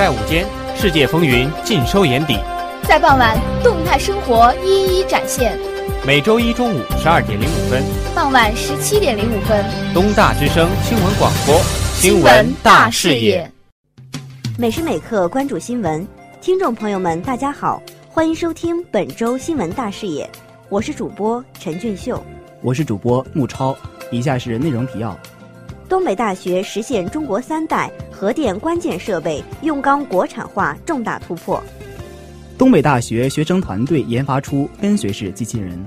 在午间，世界风云尽收眼底；在傍晚，动态生活一一展现。每周一中午十二点零五分，傍晚十七点零五分，东大之声新闻广播，新闻大视野。每时每刻关注新闻，听众朋友们，大家好，欢迎收听本周新闻大视野，我是主播陈俊秀，我是主播穆超。以下是内容提要。东北大学实现中国三代核电关键设备用钢国产化重大突破。东北大学学生团队研发出跟随式机器人。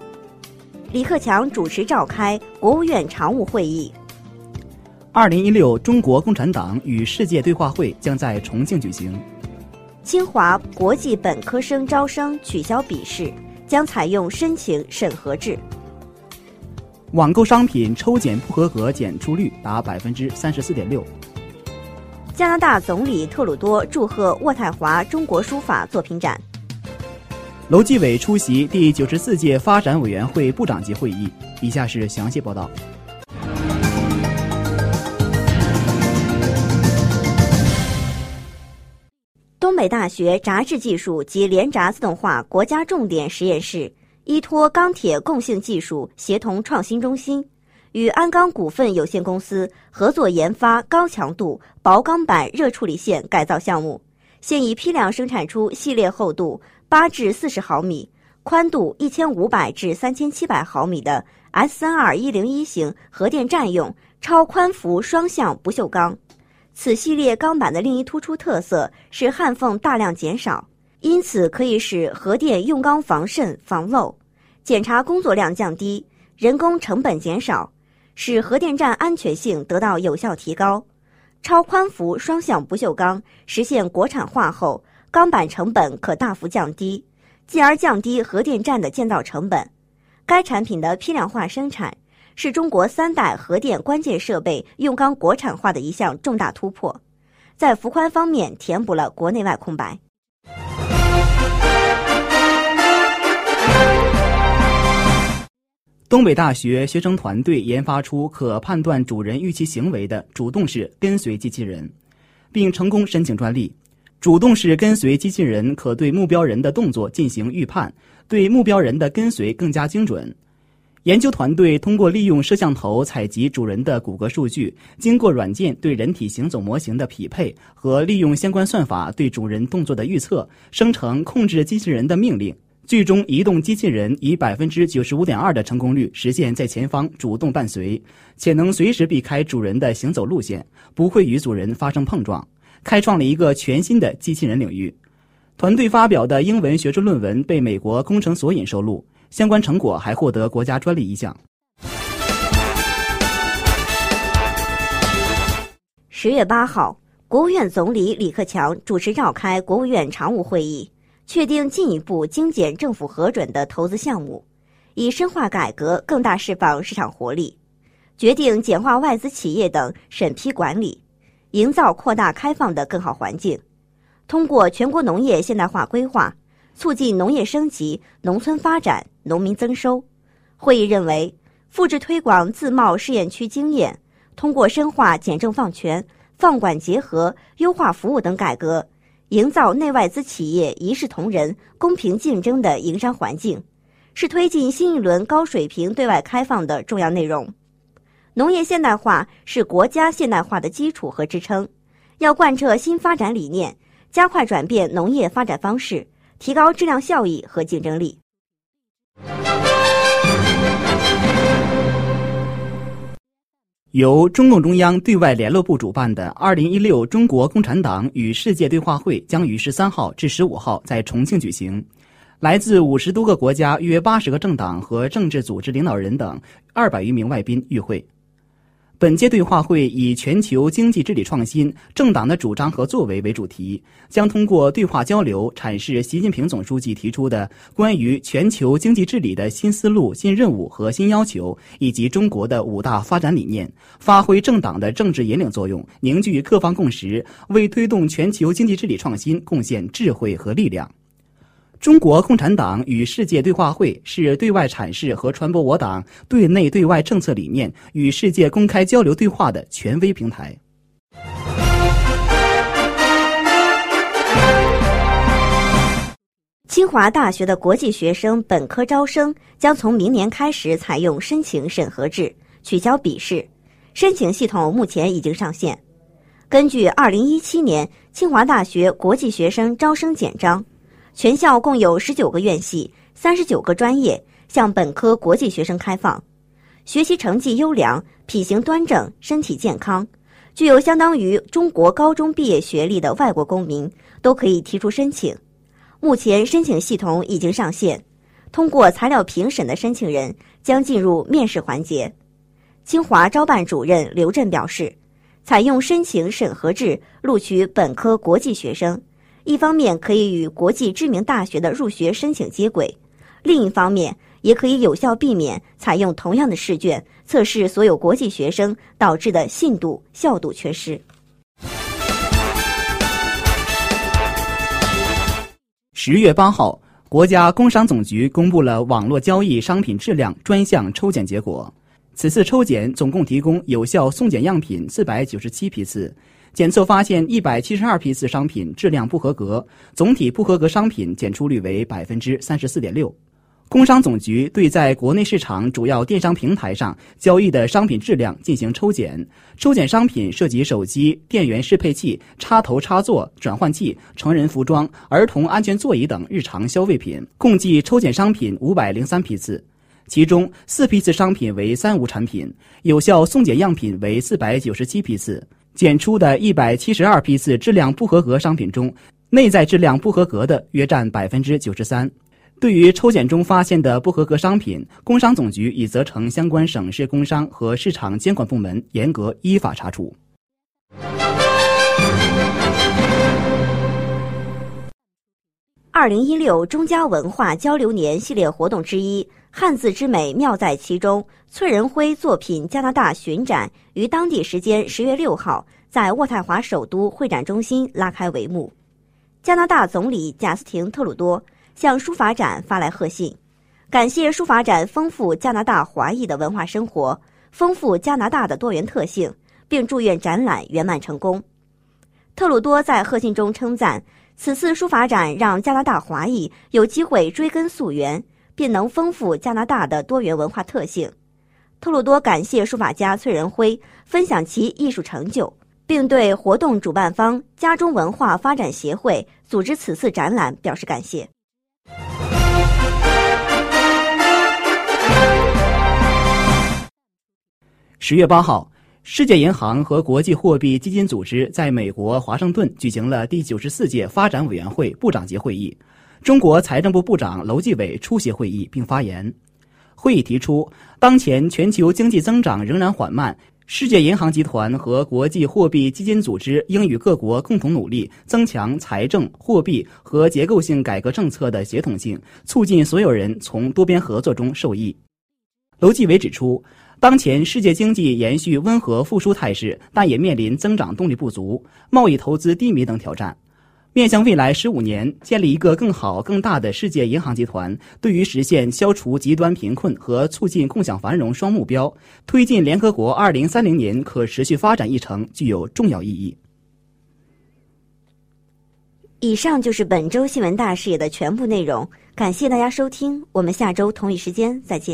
李克强主持召开国务院常务会议。二零一六中国共产党与世界对话会将在重庆举行。清华国际本科生招生取消笔试，将采用申请审核制。网购商品抽检不合格检出率达百分之三十四点六。加拿大总理特鲁多祝贺渥太华中国书法作品展。楼继伟出席第九十四届发展委员会部长级会议。以下是详细报道。东北大学轧制技术及联轧自动化国家重点实验室。依托钢铁共性技术协同创新中心，与鞍钢股份有限公司合作研发高强度薄钢板热处理线改造项目，现已批量生产出系列厚度八至四十毫米、宽度一千五百至三千七百毫米的 S 三二一零一型核电站用超宽幅双向不锈钢。此系列钢板的另一突出特色是焊缝大量减少。因此，可以使核电用钢防渗防漏，检查工作量降低，人工成本减少，使核电站安全性得到有效提高。超宽幅双向不锈钢实现国产化后，钢板成本可大幅降低，进而降低核电站的建造成本。该产品的批量化生产是中国三代核电关键设备用钢国产化的一项重大突破，在幅宽方面填补了国内外空白。东北大学学生团队研发出可判断主人预期行为的主动式跟随机器人，并成功申请专利。主动式跟随机器人可对目标人的动作进行预判，对目标人的跟随更加精准。研究团队通过利用摄像头采集主人的骨骼数据，经过软件对人体行走模型的匹配和利用相关算法对主人动作的预测，生成控制机器人的命令。最终，移动机器人以百分之九十五点二的成功率实现在前方主动伴随，且能随时避开主人的行走路线，不会与主人发生碰撞，开创了一个全新的机器人领域。团队发表的英文学术论文被美国工程索引收录，相关成果还获得国家专利一项。十月八号，国务院总理李克强主持召开国务院常务会议。确定进一步精简政府核准的投资项目，以深化改革，更大释放市场活力；决定简化外资企业等审批管理，营造扩大开放的更好环境；通过全国农业现代化规划，促进农业升级、农村发展、农民增收。会议认为，复制推广自贸试验区经验，通过深化简政放权、放管结合、优化服务等改革。营造内外资企业一视同仁、公平竞争的营商环境，是推进新一轮高水平对外开放的重要内容。农业现代化是国家现代化的基础和支撑，要贯彻新发展理念，加快转变农业发展方式，提高质量效益和竞争力。由中共中央对外联络部主办的二零一六中国共产党与世界对话会将于十三号至十五号在重庆举行，来自五十多个国家约八十个政党和政治组织领导人等二百余名外宾与会。本届对话会以全球经济治理创新、政党的主张和作为为主题，将通过对话交流阐释习近平总书记提出的关于全球经济治理的新思路、新任务和新要求，以及中国的五大发展理念，发挥政党的政治引领作用，凝聚各方共识，为推动全球经济治理创新贡献智慧和力量。中国共产党与世界对话会是对外阐释和传播我党对内对外政策理念与世界公开交流对话的权威平台。清华大学的国际学生本科招生将从明年开始采用申请审核制，取消笔试。申请系统目前已经上线。根据2017年清华大学国际学生招生简章，全校共有19个院系、39个专业向本科国际学生开放。学习成绩优良、品行端正、身体健康、具有相当于中国高中毕业学历的外国公民都可以提出申请。目前申请系统已经上线，通过材料评审的申请人将进入面试环节。清华招办主任刘震表示，采用申请审核制录取本科国际学生，一方面可以与国际知名大学的入学申请接轨，另一方面也可以有效避免采用同样的试卷测试所有国际学生导致的信度、效度缺失。十月八号，国家工商总局公布了网络交易商品质量专项抽检结果。此次抽检总共提供有效送检样品四百九十七批次，检测发现一百七十二批次商品质量不合格，总体不合格商品检出率为百分之三十四点六。工商总局对在国内市场主要电商平台上交易的商品质量进行抽检，抽检商品涉及手机、电源适配器、插头插座、转换器、成人服装、儿童安全座椅等日常消费品，共计抽检商品五百零三批次。其中四批次商品为三无产品，有效送检样品为四百九十七批次。检出的一百七十二批次质量不合格商品中，内在质量不合格的约占百分之九十三。对于抽检中发现的不合格商品，工商总局已责成相关省市工商和市场监管部门严格依法查处。二零一六中加文化交流年系列活动之一“汉字之美妙在其中”崔仁辉作品加拿大巡展于当地时间十月六号在渥太华首都会展中心拉开帷幕。加拿大总理贾斯廷·特鲁多向书法展发来贺信，感谢书法展丰富加拿大华裔的文化生活，丰富加拿大的多元特性，并祝愿展览圆满成功。特鲁多在贺信中称赞。此次书法展让加拿大华裔有机会追根溯源，并能丰富加拿大的多元文化特性。特鲁多感谢书法家崔仁辉分享其艺术成就，并对活动主办方家中文化发展协会组织此次展览表示感谢。十月八号。世界银行和国际货币基金组织在美国华盛顿举行了第九十四届发展委员会部长级会议，中国财政部部长楼继伟出席会议并发言。会议提出，当前全球经济增长仍然缓慢，世界银行集团和国际货币基金组织应与各国共同努力，增强财政、货币和结构性改革政策的协同性，促进所有人从多边合作中受益。楼继伟指出。当前世界经济延续温和复苏态势，但也面临增长动力不足、贸易投资低迷等挑战。面向未来十五年，建立一个更好、更大的世界银行集团，对于实现消除极端贫困和促进共享繁荣双目标，推进联合国二零三零年可持续发展议程具有重要意义。以上就是本周新闻大视野的全部内容，感谢大家收听，我们下周同一时间再见。